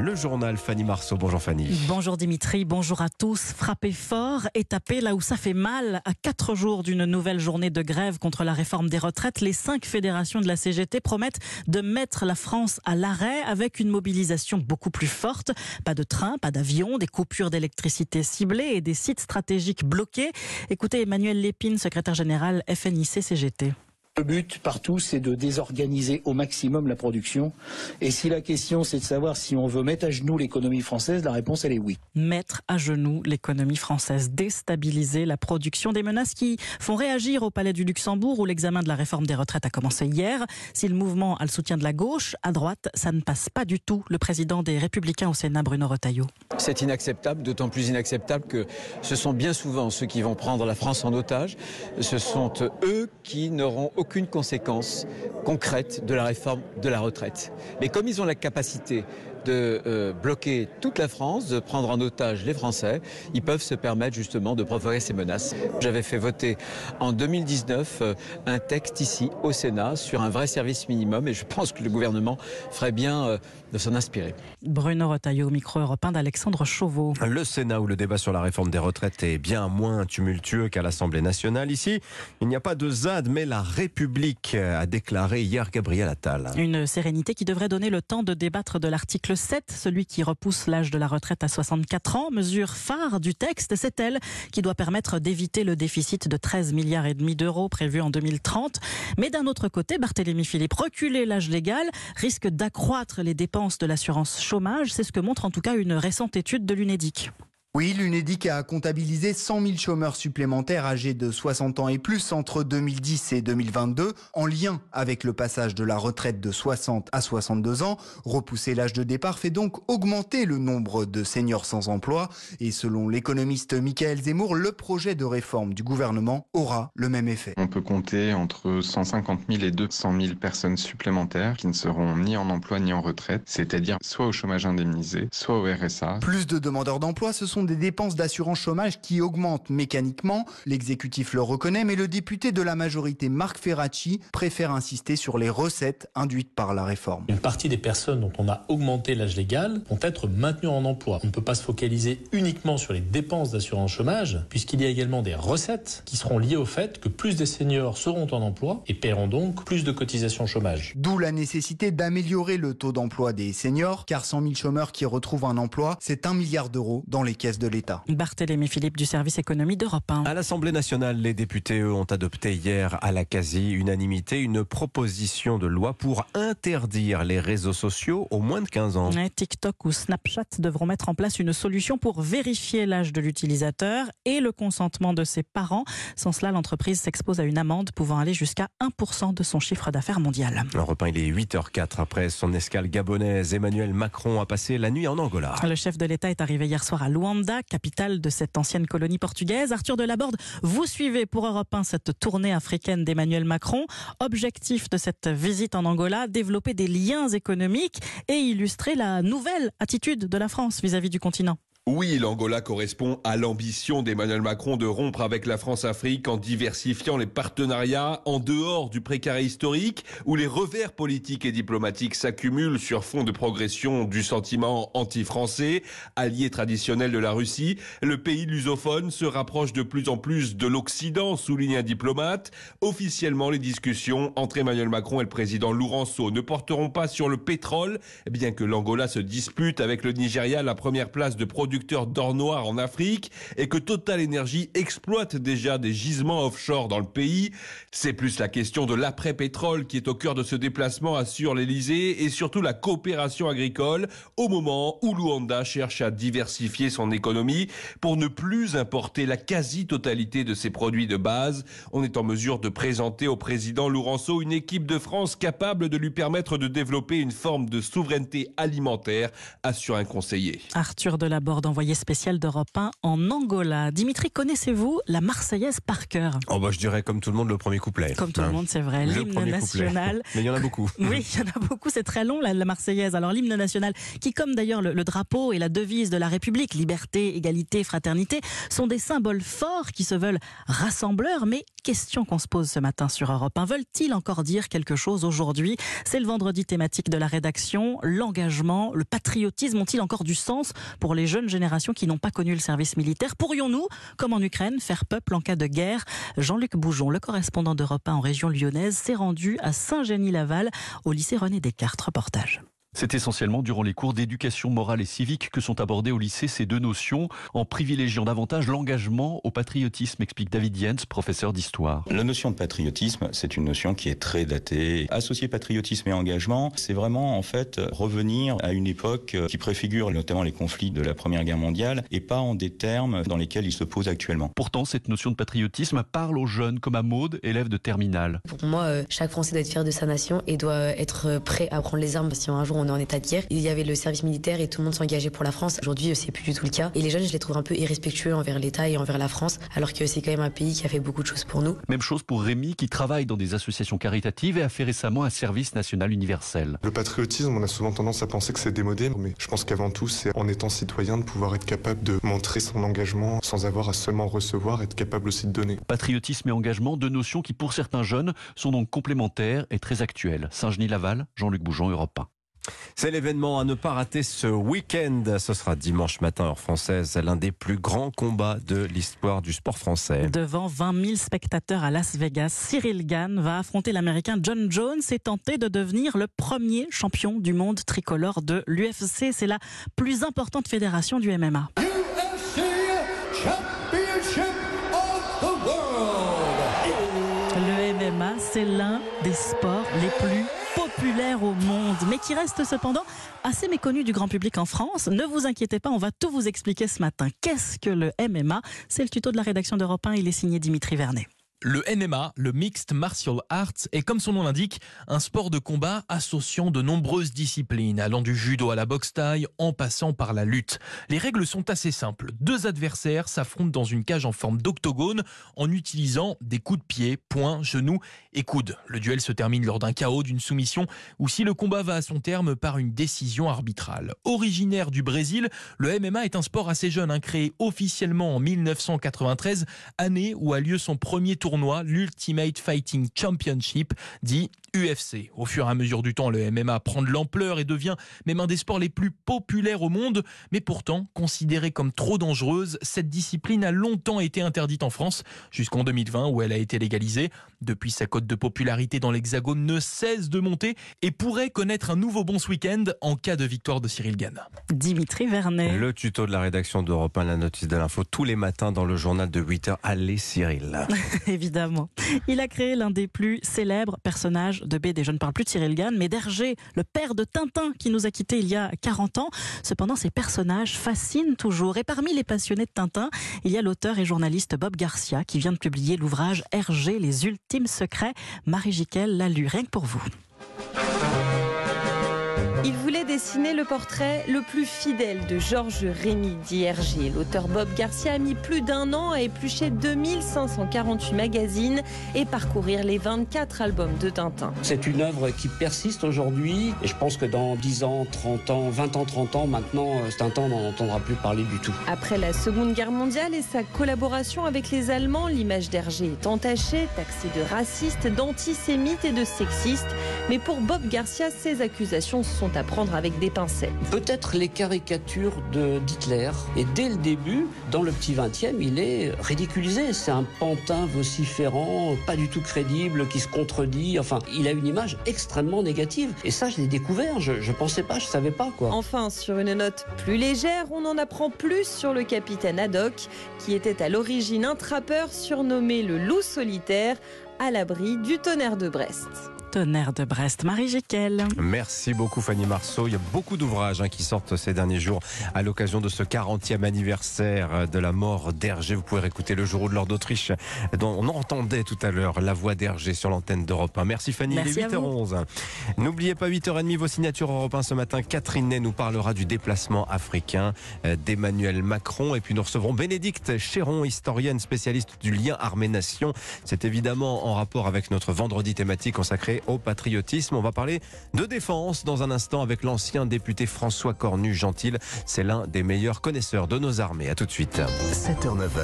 Le journal Fanny Marceau. Bonjour Fanny. Bonjour Dimitri, bonjour à tous. Frapper fort et taper là où ça fait mal. À quatre jours d'une nouvelle journée de grève contre la réforme des retraites, les cinq fédérations de la CGT promettent de mettre la France à l'arrêt avec une mobilisation beaucoup plus forte. Pas de train, pas d'avion, des coupures d'électricité ciblées et des sites stratégiques bloqués. Écoutez Emmanuel Lépine, secrétaire général FNIC CGT. Le but partout, c'est de désorganiser au maximum la production. Et si la question, c'est de savoir si on veut mettre à genoux l'économie française, la réponse, elle est oui. Mettre à genoux l'économie française, déstabiliser la production, des menaces qui font réagir au Palais du Luxembourg où l'examen de la réforme des retraites a commencé hier. Si le mouvement a le soutien de la gauche, à droite, ça ne passe pas du tout. Le président des Républicains au Sénat, Bruno Retailleau. C'est inacceptable, d'autant plus inacceptable que ce sont bien souvent ceux qui vont prendre la France en otage. Ce sont eux qui n'auront aucune conséquence concrète de la réforme de la retraite. Mais comme ils ont la capacité de euh, bloquer toute la France, de prendre en otage les Français, ils peuvent se permettre justement de provoquer ces menaces. J'avais fait voter en 2019 euh, un texte ici au Sénat sur un vrai service minimum et je pense que le gouvernement ferait bien euh, de s'en inspirer. Bruno Retailleau au micro européen d'Alexandre Chauveau. Le Sénat où le débat sur la réforme des retraites est bien moins tumultueux qu'à l'Assemblée nationale. Ici, il n'y a pas de ZAD, mais la République a déclaré hier Gabriel Attal. Une sérénité qui devrait donner le temps de débattre de l'article 7, celui qui repousse l'âge de la retraite à 64 ans. Mesure phare du texte, c'est elle qui doit permettre d'éviter le déficit de 13 milliards et demi d'euros prévu en 2030. Mais d'un autre côté, Barthélémy Philippe, reculer l'âge légal risque d'accroître les dépenses de l'assurance chômage. C'est ce que montre en tout cas une récente étude de l'UNEDIC. Oui, l'UNEDIC a comptabilisé 100 000 chômeurs supplémentaires âgés de 60 ans et plus entre 2010 et 2022 en lien avec le passage de la retraite de 60 à 62 ans. Repousser l'âge de départ fait donc augmenter le nombre de seniors sans emploi et selon l'économiste Michael Zemmour, le projet de réforme du gouvernement aura le même effet. On peut compter entre 150 000 et 200 000 personnes supplémentaires qui ne seront ni en emploi ni en retraite, c'est-à-dire soit au chômage indemnisé, soit au RSA. Plus de demandeurs d'emploi, ce sont des dépenses d'assurance chômage qui augmentent mécaniquement. L'exécutif le reconnaît, mais le député de la majorité, Marc Ferracci, préfère insister sur les recettes induites par la réforme. Une partie des personnes dont on a augmenté l'âge légal vont être maintenues en emploi. On ne peut pas se focaliser uniquement sur les dépenses d'assurance chômage, puisqu'il y a également des recettes qui seront liées au fait que plus des seniors seront en emploi et paieront donc plus de cotisations chômage. D'où la nécessité d'améliorer le taux d'emploi des seniors, car 100 000 chômeurs qui retrouvent un emploi, c'est un milliard d'euros dans les caisses de l'État. Barthélémy Philippe du service économie d'Europe 1. À l'Assemblée nationale, les députés, eux, ont adopté hier à la quasi-unanimité une proposition de loi pour interdire les réseaux sociaux aux moins de 15 ans. TikTok ou Snapchat devront mettre en place une solution pour vérifier l'âge de l'utilisateur et le consentement de ses parents. Sans cela, l'entreprise s'expose à une amende pouvant aller jusqu'à 1% de son chiffre d'affaires mondial. Europe 1, il est 8h04 après son escale gabonaise. Emmanuel Macron a passé la nuit en Angola. Le chef de l'État est arrivé hier soir à Luanda, capitale de cette ancienne colonie portugaise. Arthur Delaborde, vous suivez pour Europe 1 cette tournée africaine d'Emmanuel Macron. Objectif de cette visite en Angola, développer des liens économiques et illustrer la nouvelle attitude de la France vis-à-vis -vis du continent. Oui, l'Angola correspond à l'ambition d'Emmanuel Macron de rompre avec la France-Afrique en diversifiant les partenariats en dehors du précaré historique où les revers politiques et diplomatiques s'accumulent sur fond de progression du sentiment anti-français, allié traditionnel de la Russie. Le pays lusophone se rapproche de plus en plus de l'Occident, souligne un diplomate. Officiellement, les discussions entre Emmanuel Macron et le président Lourenço ne porteront pas sur le pétrole, bien que l'Angola se dispute avec le Nigeria la première place de production producteur d'or noir en Afrique et que Total Energy exploite déjà des gisements offshore dans le pays. C'est plus la question de l'après-pétrole qui est au cœur de ce déplacement, assure l'Elysée, et surtout la coopération agricole au moment où Luanda cherche à diversifier son économie pour ne plus importer la quasi-totalité de ses produits de base. On est en mesure de présenter au président Lourenço une équipe de France capable de lui permettre de développer une forme de souveraineté alimentaire, assure un conseiller. Arthur Delaborde notre envoyé spécial d'Europe 1 en Angola. Dimitri, connaissez-vous la Marseillaise par cœur? Oh bah je dirais comme tout le monde le premier couplet. Comme tout le Hein. monde, c'est vrai. L'hymne national. Mais il y en a beaucoup. Oui, il y en a beaucoup, c'est très long la, la Marseillaise. Alors l'hymne national, qui comme d'ailleurs le, le drapeau et la devise de la République, liberté, égalité, fraternité, sont des symboles forts qui se veulent rassembleurs. Mais question qu'on se pose ce matin sur Europe 1, veulent-ils encore dire quelque chose aujourd'hui? C'est le vendredi thématique de la rédaction. L'engagement, le patriotisme ont-ils encore du sens pour les jeunes générations qui n'ont pas connu le service militaire Pourrions-nous, comme en Ukraine, faire peuple en cas de guerre? Jean-Luc Boujon, le correspondant d'Europe 1 en région lyonnaise, s'est rendu à Saint-Génie-Laval au lycée René Descartes. Reportage. C'est essentiellement durant les cours d'éducation morale et civique que sont abordées au lycée ces deux notions, en privilégiant davantage l'engagement au patriotisme, explique David Jens, professeur d'histoire. La notion de patriotisme, c'est une notion qui est très datée. Associer patriotisme et engagement, c'est vraiment en fait revenir à une époque qui préfigure notamment les conflits de la Première Guerre mondiale et pas en des termes dans lesquels ils se posent actuellement. Pourtant, cette notion de patriotisme parle aux jeunes comme à Maude, élève de terminale. Pour moi, euh, chaque Français doit être fier de sa nation et doit être prêt à prendre les armes si un jour on est en état de guerre. Il y avait le service militaire et tout le monde s'engageait pour la France. Aujourd'hui, euh, c'est plus du tout le cas. Et les jeunes, je les trouve un peu irrespectueux envers l'État et envers la France, alors que c'est quand même un pays qui a fait beaucoup de choses pour nous. Même chose pour Rémi qui travaille dans des associations caritatives et a fait récemment un service national universel. Le patriotisme, on a souvent tendance à penser que c'est démodé, mais je pense qu'avant tout, c'est en étant citoyen de pouvoir être capable de montrer son engagement sans avoir à seulement recevoir, être capable aussi de donner. Patriotisme et engagement, deux notions qui pour certains jeunes sont donc complémentaires et très actuelles. Saint-Genis-Laval, Jean-Luc Boujon, Europe 1. C'est l'événement à ne pas rater ce week-end. Ce sera dimanche matin, heure française, l'un des plus grands combats de l'histoire du sport français. Devant 20 000 spectateurs à Las Vegas, Cyril Gann va affronter l'Américain John Jones et tenter de devenir le premier champion du monde tricolore de l'UFC. C'est la plus importante fédération du MMA. Le MMA, c'est l'un des sports les plus populaires au monde, mais qui reste cependant assez méconnu du grand public en France. Ne vous inquiétez pas, on va tout vous expliquer ce matin. Qu'est-ce que le MMA C'est le tuto de la rédaction d'Europe 1, il est signé Dimitri Vernet. Le MMA, le Mixed Martial Arts, est comme son nom l'indique, un sport de combat associant de nombreuses disciplines, allant du judo à la boxe taille, en passant par la lutte. Les règles sont assez simples. Deux adversaires s'affrontent dans une cage en forme d'octogone en utilisant des coups de pied, poings, genoux et coudes. Le duel se termine lors d'un chaos, d'une soumission, ou si le combat va à son terme par une décision arbitrale. Originaire du Brésil, le MMA est un sport assez jeune, hein, créé officiellement en 1993, année où a lieu son premier tournoi tournoi, l'Ultimate Fighting Championship, dit UFC. Au fur et à mesure du temps, le MMA prend de l'ampleur et devient même un des sports les plus populaires au monde, mais pourtant considérée comme trop dangereuse, cette discipline a longtemps été interdite en France, jusqu'en 2020 où elle a été légalisée. Depuis, sa cote de popularité dans l'Hexagone ne cesse de monter et pourrait connaître un nouveau bon ce week-end en cas de victoire de Cyril Gann. Dimitri Vernet. Le tuto de la rédaction d'Europe 1, la notice de l'info, tous les matins dans le journal de 8h. Allez Cyril. Évidemment. Il a créé l'un des plus célèbres personnages de BD. Je ne parle plus de Cyril Gann, mais d'Hergé, le père de Tintin qui nous a quittés il y a 40 ans. Cependant, ces personnages fascinent toujours. Et parmi les passionnés de Tintin, il y a l'auteur et journaliste Bob Garcia qui vient de publier l'ouvrage Hergé, les ultimes secrets. Marie Jiquel l'a lu rien que pour vous. Il voulait dessiner le portrait le plus fidèle de Georges Rémy d'IRG. L'auteur Bob Garcia a mis plus d'un an à éplucher 2548 magazines et parcourir les 24 albums de Tintin. C'est une œuvre qui persiste aujourd'hui et je pense que dans 10 ans, 30 ans, 20 ans, 30 ans, maintenant, Tintin, on n'en entendra plus parler du tout. Après la Seconde Guerre mondiale et sa collaboration avec les Allemands, l'image d'Hergé est entachée, taxée de raciste, d'antisémite et de sexiste. Mais pour Bob Garcia, ces accusations sont à prendre avec des pincettes. Peut-être les caricatures d'Hitler. Et dès le début, dans le petit 20e, il est ridiculisé. C'est un pantin vociférant, pas du tout crédible, qui se contredit. Enfin, il a une image extrêmement négative. Et ça, je l'ai découvert. Je, je pensais pas, je savais pas quoi. Enfin, sur une note plus légère, on en apprend plus sur le capitaine Haddock, qui était à l'origine un trappeur surnommé le loup solitaire, à l'abri du tonnerre de Brest. Tonnerre de Brest. Marie Jekyll. Merci beaucoup Fanny Marceau. Il y a beaucoup d'ouvrages hein, qui sortent ces derniers jours à l'occasion de ce 40e anniversaire de la mort d'Hergé. Vous pouvez écouter le jour de l'or d'Autriche dont on entendait tout à l'heure la voix d'Hergé sur l'antenne d'Europe 1. Merci Fanny, Merci il est à vous. 8h11. N'oubliez pas 8h30 vos signatures Europe 1 ce matin. Catherine Ney nous parlera du déplacement africain euh, d'Emmanuel Macron. Et puis nous recevrons Bénédicte Chéron, historienne spécialiste du lien armée-nation. C'est évidemment en rapport avec notre vendredi thématique consacré au patriotisme. On va parler de défense dans un instant avec l'ancien député François Cornu-Gentil. C'est l'un des meilleurs connaisseurs de nos armées. À tout de suite. 7h-9h,